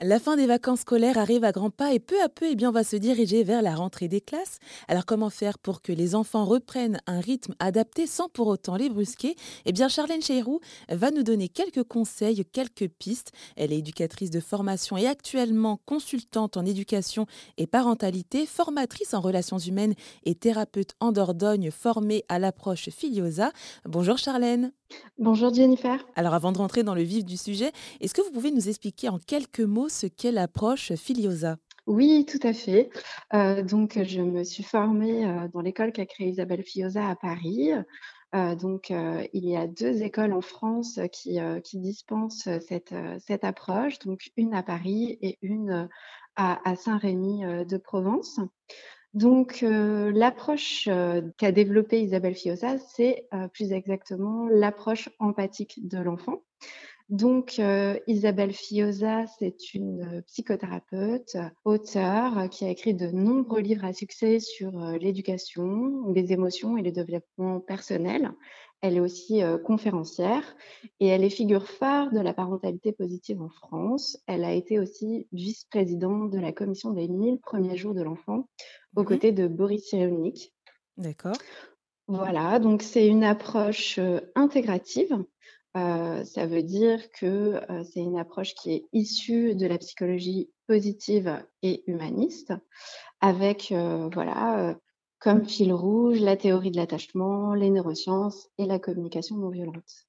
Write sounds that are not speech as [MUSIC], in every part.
La fin des vacances scolaires arrive à grands pas et peu à peu, eh bien, on va se diriger vers la rentrée des classes. Alors comment faire pour que les enfants reprennent un rythme adapté sans pour autant les brusquer? Eh bien, Charlène Cheyrou va nous donner quelques conseils, quelques pistes. Elle est éducatrice de formation et actuellement consultante en éducation et parentalité, formatrice en relations humaines et thérapeute en Dordogne formée à l'approche Filiosa. Bonjour Charlène. Bonjour Jennifer. Alors avant de rentrer dans le vif du sujet, est-ce que vous pouvez nous expliquer en quelques mots ce qu'est l'approche Filiosa? Oui, tout à fait. Euh, donc, je me suis formée euh, dans l'école qu'a créée Isabelle Filiosa à Paris. Euh, donc, il y a deux écoles en France qui, qui dispensent cette, cette approche, donc une à Paris et une à, à Saint-Rémy de Provence. Donc, euh, l'approche euh, qu'a développée Isabelle Fiosa, c'est euh, plus exactement l'approche empathique de l'enfant. Donc, Isabelle Fiosa, c'est une psychothérapeute, auteure, qui a écrit de nombreux livres à succès sur l'éducation, les émotions et le développement personnel. Elle est aussi conférencière et elle est figure phare de la parentalité positive en France. Elle a été aussi vice-présidente de la commission des 1000 premiers jours de l'enfant aux côtés de Boris Cyrulnik. d'accord. Voilà, donc c'est une approche intégrative. Euh, ça veut dire que euh, c'est une approche qui est issue de la psychologie positive et humaniste, avec euh, voilà, comme fil rouge la théorie de l'attachement, les neurosciences et la communication non violente.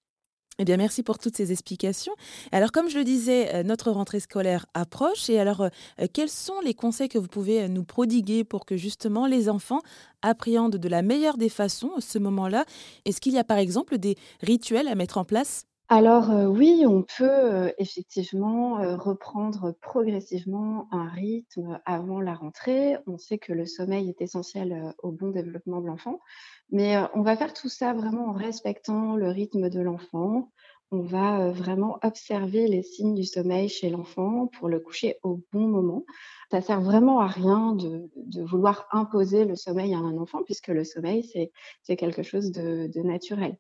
Eh bien, merci pour toutes ces explications. Alors, comme je le disais, euh, notre rentrée scolaire approche. Et alors, euh, quels sont les conseils que vous pouvez euh, nous prodiguer pour que justement les enfants appréhendent de la meilleure des façons ce moment-là? Est-ce qu'il y a par exemple des rituels à mettre en place? Alors euh, oui, on peut euh, effectivement euh, reprendre progressivement un rythme avant la rentrée. On sait que le sommeil est essentiel au bon développement de l'enfant, mais on va faire tout ça vraiment en respectant le rythme de l'enfant. On va vraiment observer les signes du sommeil chez l'enfant pour le coucher au bon moment. Ça sert vraiment à rien de, vouloir imposer le sommeil à un enfant, puisque le sommeil, c'est, quelque chose de naturel.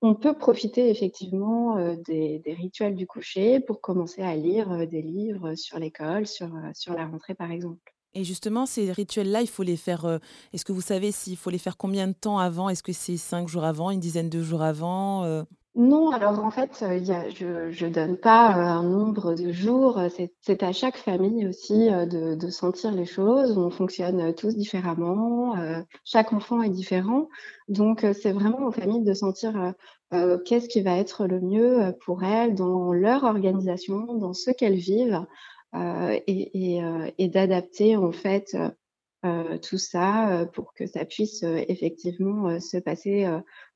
On peut profiter effectivement, des rituels du coucher pour commencer à lire, des livres sur l'école, sur, la rentrée, par exemple. Et justement, ces rituels-là, il faut les faire. Est-ce que vous savez s'il faut les faire combien de temps avant? Est-ce que c'est cinq jours avant, une dizaine de jours avant Non, alors en fait, a je je donne pas, heu, un nombre de jours, c'est à chaque famille aussi, heu, de sentir les choses. On fonctionne, tous différemment, chaque enfant est différent. Donc c'est vraiment aux familles de sentir, qu'est-ce qui va être le mieux, pour elles dans leur organisation, dans ce qu'elles vivent, et et d'adapter en fait, heu, tout ça, heu, pour que ça puisse, heu, effectivement, se passer,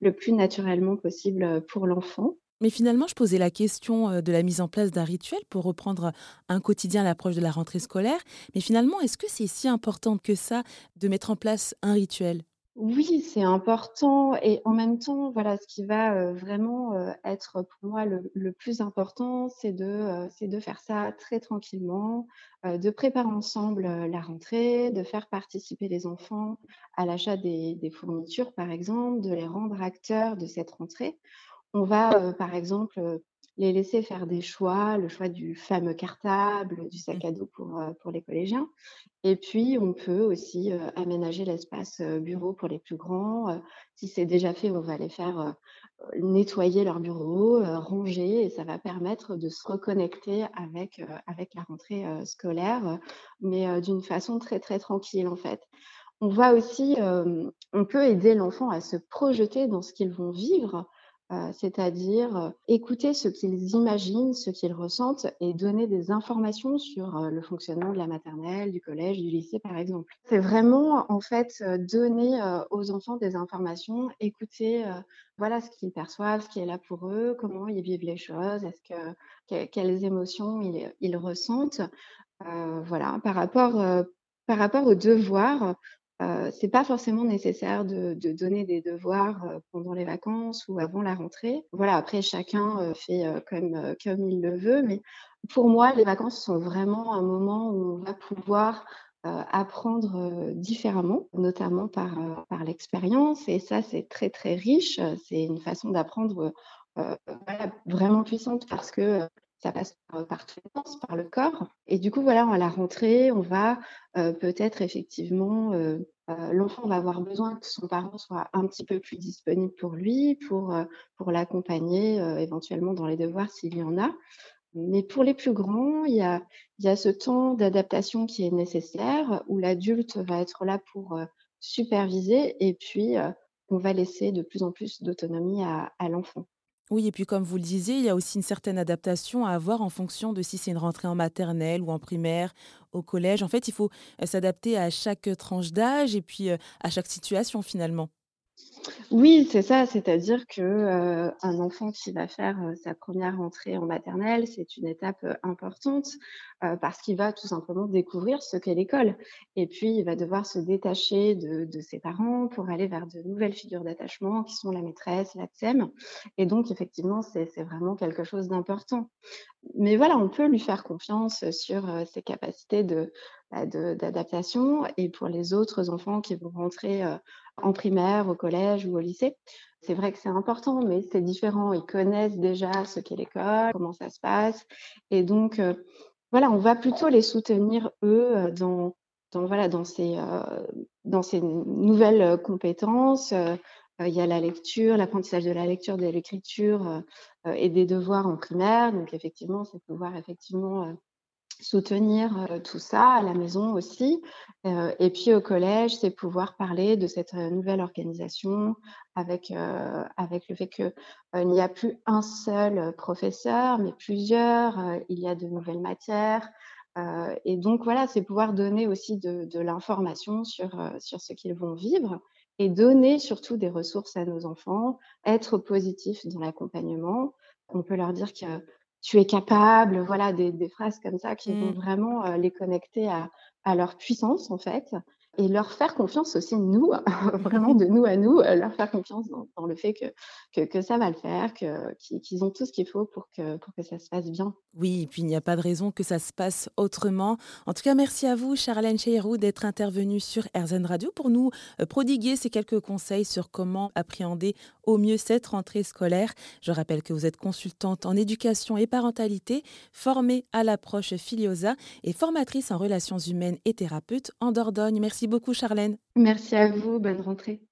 le plus naturellement possible, pour l'enfant. Mais finalement, je posais la question euh, de la mise en place d'un rituel pour reprendre un quotidien à l'approche de la rentrée scolaire. Mais finalement, est-ce que c'est si important que ça de mettre en place un rituel? Oui, c'est important et en même temps, voilà, ce qui va, vraiment, être pour moi le plus important, c'est de, faire ça très tranquillement, de préparer ensemble, la rentrée, de faire participer les enfants à l'achat des fournitures, par exemple, de les rendre acteurs de cette rentrée. On va, par exemple, les laisser faire des choix, le choix du fameux cartable, du sac à dos pour, pour les collégiens et puis on peut aussi, aménager l'espace, bureau pour les plus grands, si c'est déjà fait, on va les faire, nettoyer leur bureau, ranger et ça va permettre de se reconnecter avec, avec la rentrée, scolaire, mais d'une façon très, très tranquille, en fait. On va aussi, on peut aider l'enfant à se projeter dans ce qu'ils vont vivre, c'est-à-dire, heu, écouter ce qu'ils imaginent, ce qu'ils ressentent et donner des informations sur, heu, le fonctionnement de la maternelle, du collège, du lycée, par exemple. C'est vraiment, en fait, donner, aux enfants des informations, écouter, voilà ce qu'ils perçoivent, ce qui est là pour eux, comment ils vivent les choses, est-ce que que quelles émotions ils ressentent. Voilà, par rapport, heu, par rapport aux devoirs, heu, c'est pas forcément nécessaire de donner des devoirs, heu, pendant les vacances ou avant la rentrée. Voilà, après chacun, heu, fait, heu, comme, comme il le veut, mais pour moi, les vacances sont vraiment un moment où on va pouvoir, apprendre, différemment, notamment par, par l'expérience et ça, c'est très, très riche, c'est une façon d'apprendre, vraiment puissante parce que, ça passe par, les sens, par le corps. Et du coup, voilà, à la rentrée, on va peut-être effectivement euh, l'enfant va avoir besoin que son parent soit un petit peu plus disponible pour lui, pour, euh, pour l'accompagner euh, éventuellement dans les devoirs s'il y en a. Mais pour les plus grands, il y a, y a ce temps d'adaptation qui est nécessaire, où l'adulte va être là pour superviser et puis on va laisser de plus en plus d'autonomie à l'enfant. Oui, et puis comme vous le disiez, il y a aussi une certaine adaptation à avoir en fonction de si c'est une rentrée en maternelle ou en primaire, au collège. En fait, il faut euh, s'adapter à chaque tranche d'âge et puis euh, à chaque situation finalement. Oui, c'est ça, c'est-à-dire que, un enfant qui va faire, sa première rentrée en maternelle, c'est une étape, importante, parce qu'il va tout simplement découvrir ce qu'est l'école et puis il va devoir se détacher de de ses parents pour aller vers de nouvelles figures d'attachement qui sont la maîtresse, la TSEM et donc effectivement, c'est vraiment quelque chose d'important. Mais voilà, on peut lui faire confiance, sur, ses capacités de d'adaptation et pour les autres enfants qui vont rentrer, heu, en primaire, au collège ou au lycée, c'est vrai que c'est important, mais c'est différent. Ils connaissent déjà ce qu'est l'école, comment ça se passe et donc heu, voilà, on va plutôt les soutenir eux, heu, dans voilà, dans ces, dans ces nouvelles, compétences, il y a la lecture, l'apprentissage de la lecture, de l'écriture, et des devoirs en primaire. Donc effectivement, c'est pouvoir effectivement, soutenir, heu, tout ça à la maison aussi. Heu et puis au collège, c'est pouvoir parler de cette, heu, nouvelle organisation avec, avec le fait que, heu, il n'y a plus un seul, professeur, mais plusieurs, il y a de nouvelles matières, et donc voilà, c'est pouvoir donner aussi de de l'information sur, sur ce qu'ils vont vivre et donner surtout des ressources à nos enfants, être positif dans l'accompagnement. On peut leur dire que tu es capable, voilà, des des phrases comme ça qui vont Mmh. vraiment, heu, les connecter à à leur puissance, en fait et leur faire confiance aussi, nous, [LAUGHS] vraiment de nous à nous, heu, leur faire confiance dans le fait que que ça va le faire, qu'ils ont tout ce qu'il faut pour que pour que ça se passe bien. Oui, et puis il n'y a pas de raison que ça se passe autrement. En tout cas, merci à vous, Charlène Cheyrou, d'être intervenue sur RZN Radio pour nous euh, prodiguer ces quelques conseils sur comment appréhender au mieux cette rentrée scolaire. Je rappelle que vous êtes consultante en éducation et parentalité, formée à l'approche Filiosa et formatrice en relations humaines et thérapeute en Dordogne. Merci beaucoup, Charlène. Merci à vous, bonne rentrée.